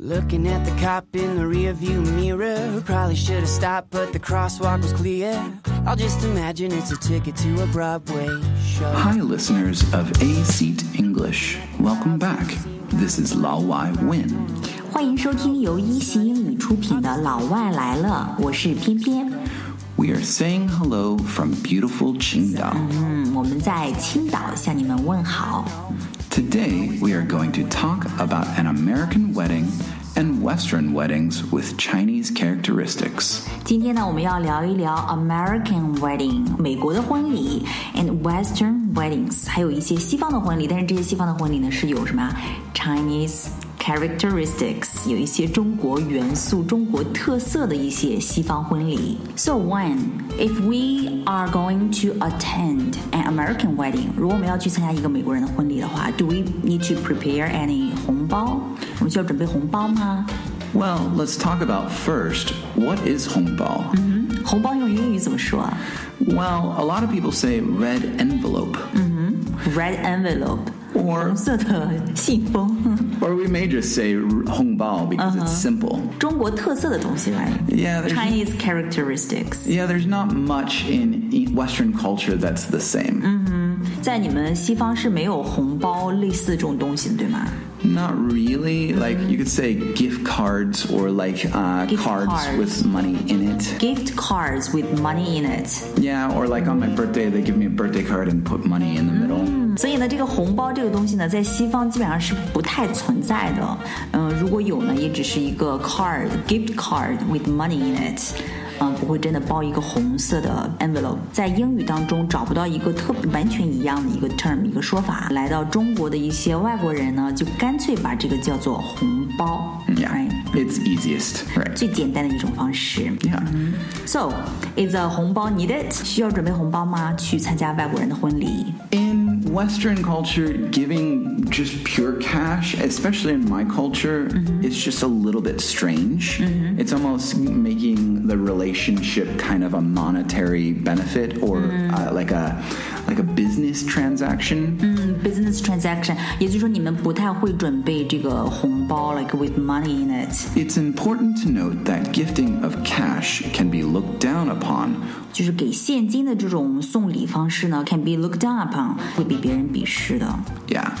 Looking at the cop in the rearview mirror. Who Probably should have stopped, but the crosswalk was clear. I'll just imagine it's a ticket to a Broadway show. Hi, listeners of A Seat English. Welcome back. This is Lao Wai Win. 欢迎收听由一席英语出品的《老外来了》，我是翩翩。We are saying hello from beautiful Qingdao. 嗯，我们在青岛向你们问好。Today, we are going to talk about an American wedding and Western weddings with Chinese characteristics. 今天呢，我们要聊一聊 American wedding 美国的婚礼，and Western weddings，还有一些西方的婚礼。但是这些西方的婚礼呢，是有什么 Chinese characteristics，有一些中国元素、中国特色的一些西方婚礼。So when if we are going to attend an American wedding，如果我们要去参加一个美国人的婚礼的话，do we need to prepare any 红包？我们需要准备红包吗？ Well, let's talk about first what is Hongbao? 红包用英语怎么说啊 Well, a lot of people say red envelope, ？Red envelope， or 红色的信封， or we may just say Hongbao because it's simple. 中国特色的东西，right？ Yeah, there's- Chinese characteristics。 Yeah, there's not much in e- Western culture that's the same. 在你们西方是没有红包类似这种东西的，对吗？ Not really. Like you could say gift cards or like uh, Gift cards cards. with money in it. Gift cards with money in it。 Yeah, or like on my birthday, they give me a birthday card and put money in the middle. 所以呢，这个红包这个东西呢，在西方基本上是不太存在的。嗯，如果有呢，也只是一个 card，gift card with money in it。嗯，不会真的包一个红色的 envelope。在英语当中找不到一个特完全一样的一个 term 一个说法。来到中国的一些外国人呢，就干脆把这个叫做红包。 Yeah, right？ it's easiest. Right. 最简单的一种方式。 Yeah. So, is a 红包 needed？需要准备红包吗？去参加外国人的婚礼？ In Western culture, giving just pure cash, especially in my culture, it's just a little bit strange. It's almost making the relationship kind of a monetary benefit or uh, like a like a business transaction. 嗯，business transaction，也就是说你们不太会准备这个红包，like with money in it， It's important to note that gifting of cash can be looked down upon 就是给现金的这种送礼方式呢，can be looked down upon，会被别人鄙视的。 Yeah.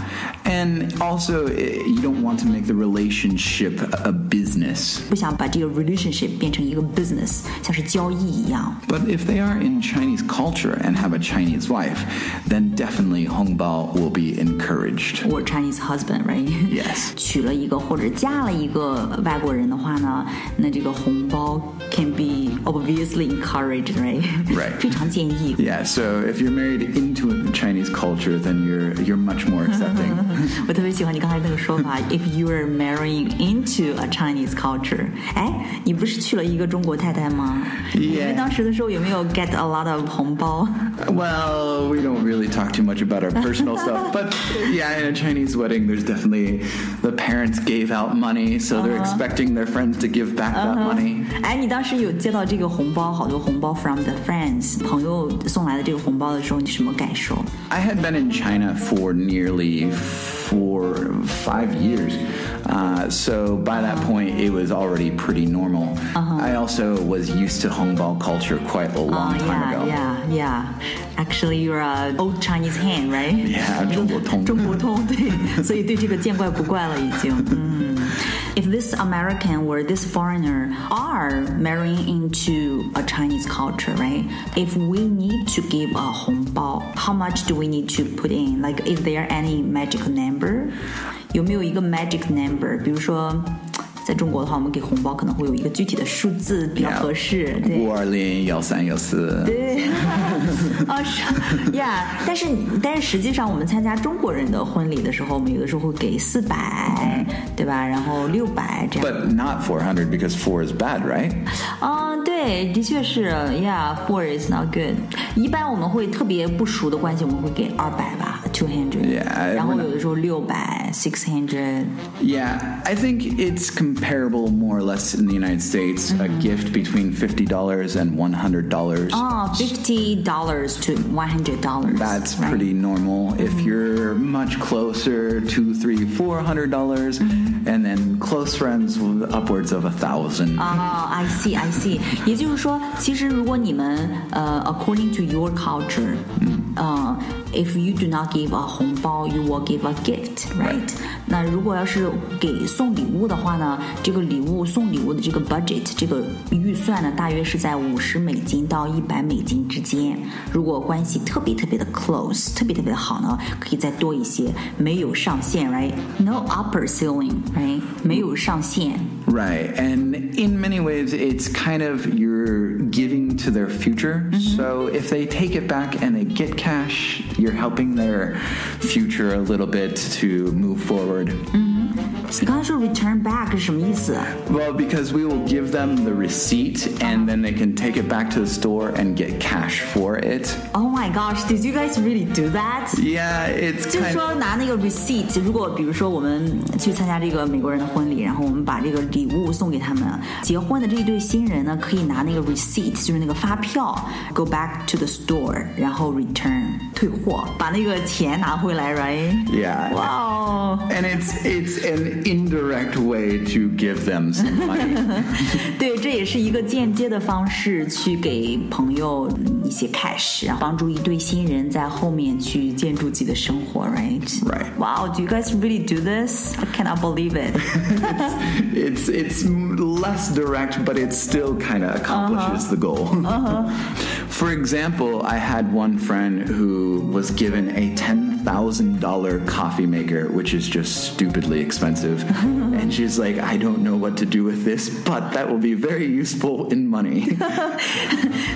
And also, eh, you don't want to make the relationship a business. 不想把这个 relationship 变成一个 business，像是交易一样。 But if they are in Chinese culture and have a Chinese wife, then definitely Hongbao will be encouraged. or Chinese husband, right? Yes. 娶了一个或者嫁了一个外国人的话呢，那这个红包 can be obviously encouraged, right? Right. 非常建议。 Yeah, so if you're married into a Chinese culture, then you're you're much more accepting. 我特别喜欢你刚才那个说法，if you are marrying into a Chinese culture，哎，你不是娶了一个中国太太吗 Yeah. 你们当时的时候有没有 get a lot of 红包？ well, we don't really talk too much about our personal stuff, but yeah, in a Chinese wedding, there's definitely the parents gave out money, so they're expecting their friends to give back that money. 哎，你当时有接到这个红包，好多红包 from the friends 朋友送来的这个红包的时候，你什么感受？ I had been in China for nearly four, five years. Uh, so by that point, it was already pretty normal. I also was used to Hongbao culture quite a long time yeah, ago. yeah, yeah. Actually, you're a old Chinese hand, right? Yeah, 中国通。中国通，对，所以对这个见怪不怪了，已经。嗯。If this American or this foreigner are marrying into a Chinese culture, right? If we need to give a 红 包, how much do we need to put in? Like, is there any magic number? 有没有一个 magic number？比如说，在中国的话，我们给红包可能会有一个具体的数字比较 Yeah. 合适，对。五二零幺三幺四。对，啊是，Yeah，但是但是实际上我们参加中国人的婚礼的时候，我们有的时候会给四百，对吧？然后六百这样。 But not 400 because 4 is bad, right? 嗯，对，的确是，Yeah，four is not good。一般我们会特别不熟的关系，我们会给二百吧 two hundred，Yeah, 然后有的时候六百six hundred， Yeah, I think it's comparable more or less in the United States. A gift between fifty dollars and one hundred dollars. 哦，fifty dollars to one hundred dollars， That's pretty normal. If you're much closer, two, three, four hundred dollars, and then close friends with upwards of a thousand. 啊、i see, I see。也就是说，其实如果你们呃、a c c o r d i n g to your culture，呃、 i f you do not give a 红包，you will give a gift，right？那如果要是给送礼物的话呢，这个礼物送礼物的这个 budget 这个预算呢，大约是在五十美金到一百美金之间。如果关系特别特别的 close，特别特别的好呢，可以再多一些，没有上限，right？No upper ceiling，right？没有上限。 Right. And in many ways, it's kind of you're giving to their future. Mm-hmm. So if they take it back and they get cash, you're helping their future a little bit to move forward. Mm-hmm. 你刚才说 return back 是什么意思？ Well, because we will give them the receipt and then they can take it back to the store and get cash for it. Oh my gosh, did you guys really do that? Yeah, it's 就是 kind 说拿那个 receipt，如果比如说我们去参加这个美国人的婚礼，然后我们把这个礼物送给他们，结婚的这一对新人呢，可以拿那个 receipt，就是那个发票，go back to the store，然后 return 退货，把那个钱拿回来，right？ Yeah. 哇哦， and it's it's an indirect way to give them some money. 对，这也是一个间接的方式去给朋友 一些 cash，然后帮助一对新人在后面去建筑自己的生活，right？ Right. Wow, do you guys really do this? I cannot believe it. it's it's less direct, but it still kind of accomplishes the goal. For example, I had one friend who was given a ten thousand dollar coffee maker, which is just stupidly expensive, and she's like, "I don't know what to do with this, but that will be very useful in money."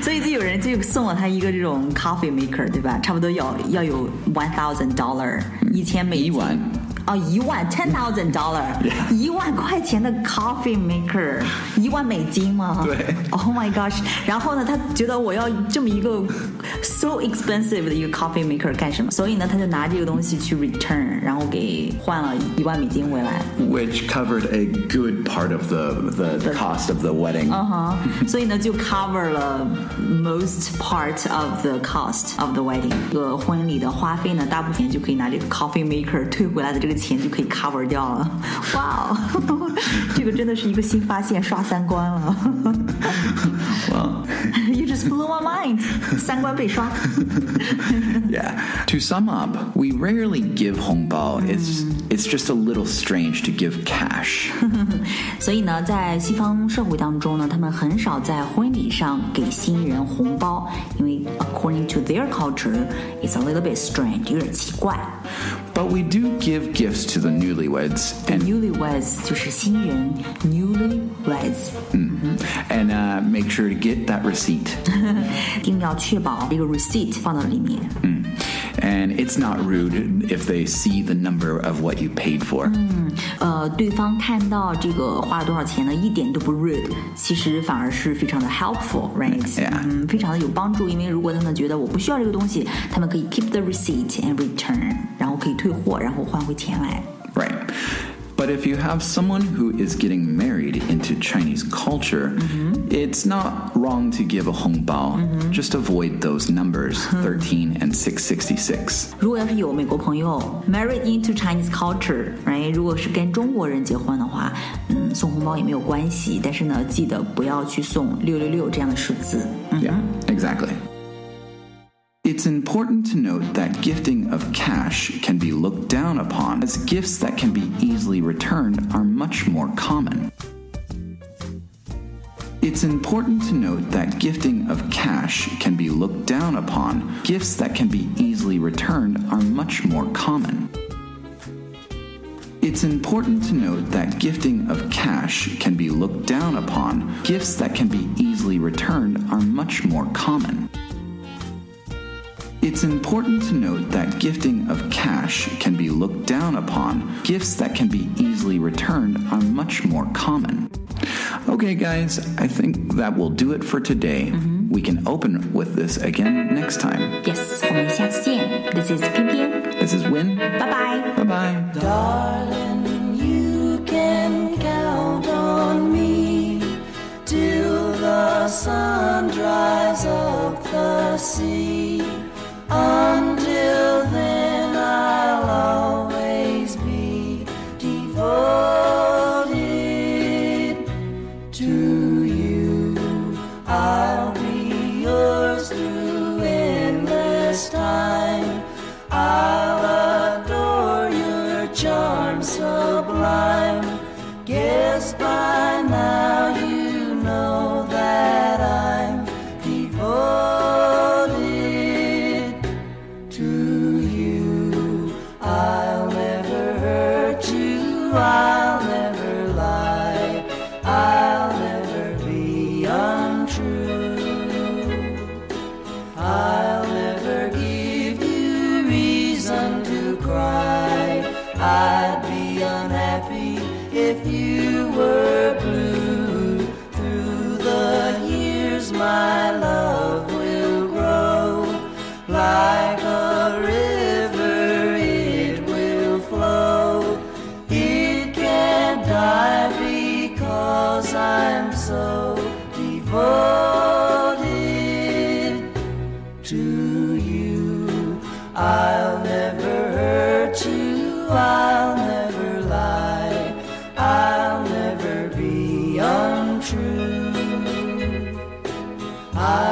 所以就有人就送 了他一个这种 coffee maker，对吧？差不多要要有 one thousand dollar，一千美金。一万哦，一万 ten thousand dollar，一万块钱的 coffee maker，一万美金吗？对 Oh my gosh！然后呢，他觉得我要这么一个 so expensive 的一个 coffee maker 干什么？所以呢，他就拿这个东西去 return，然后给换了一万美金回来。 which covered a good part of the the cost of the wedding. 啊、所以呢就 cover 了 most part of the cost of the wedding。这个婚礼的花费呢，大部分就可以拿这个 coffee maker 退回来的这个 钱就可以 cover 掉了。哇哦，这个真的是一个新发现，刷三观了。 Well, You just blew my mind，三观被刷。 yeah. To sum up, we rarely give hongbao. It's it's just a little strange to give cash. 所以呢，在西方社会当中呢，他们很少在婚礼上给新人红包，因为 according to their culture, it's a little bit strange，有点奇怪。 But we do give gifts to the newlyweds and Newlyweds 就是新人，newlyweds and uh, make sure to get that receipt. 一定要确保这个 receipt 放到里面。 And it's not rude if they see the number of what you paid for. 呃，对方看到这个花了多少钱呢，一点都不 rude，其实反而是非常的 helpful，right？ Yeah. 嗯，非常的有帮助，因为如果他们觉得我不需要这个东西，他们可以 keep the receipt and return，然后可以退货，然后换回钱来。 Right. But if you have someone who is getting married into Chinese culture, it's not wrong to give a hongbao. Just avoid those numbers, 13 and 666. 如果要是有美国朋友 married into Chinese culture，right？如果是跟中国人结婚的话，嗯，送红包也没有关系，但是呢，记得不要去送六六六这样的数字。嗯 Yeah, exactly. It's important to note that gifting of cash can be looked down upon, as gifts that can be easily returned are much more common. It's important to note that gifting of cash can be looked down upon. Gifts that can be easily returned are much more common. It's important to note that gifting of cash can be looked down upon. Gifts that can be easily returned are much more common. It's important to note that gifting of cash can be looked down upon. Gifts that can be easily returned are much more common. Okay, guys, I think that will do it for today. We can open with this again next time. Yes，我们下次见。This is 偏偏。 This is Win. 拜拜。 Bye bye. Darling, true. I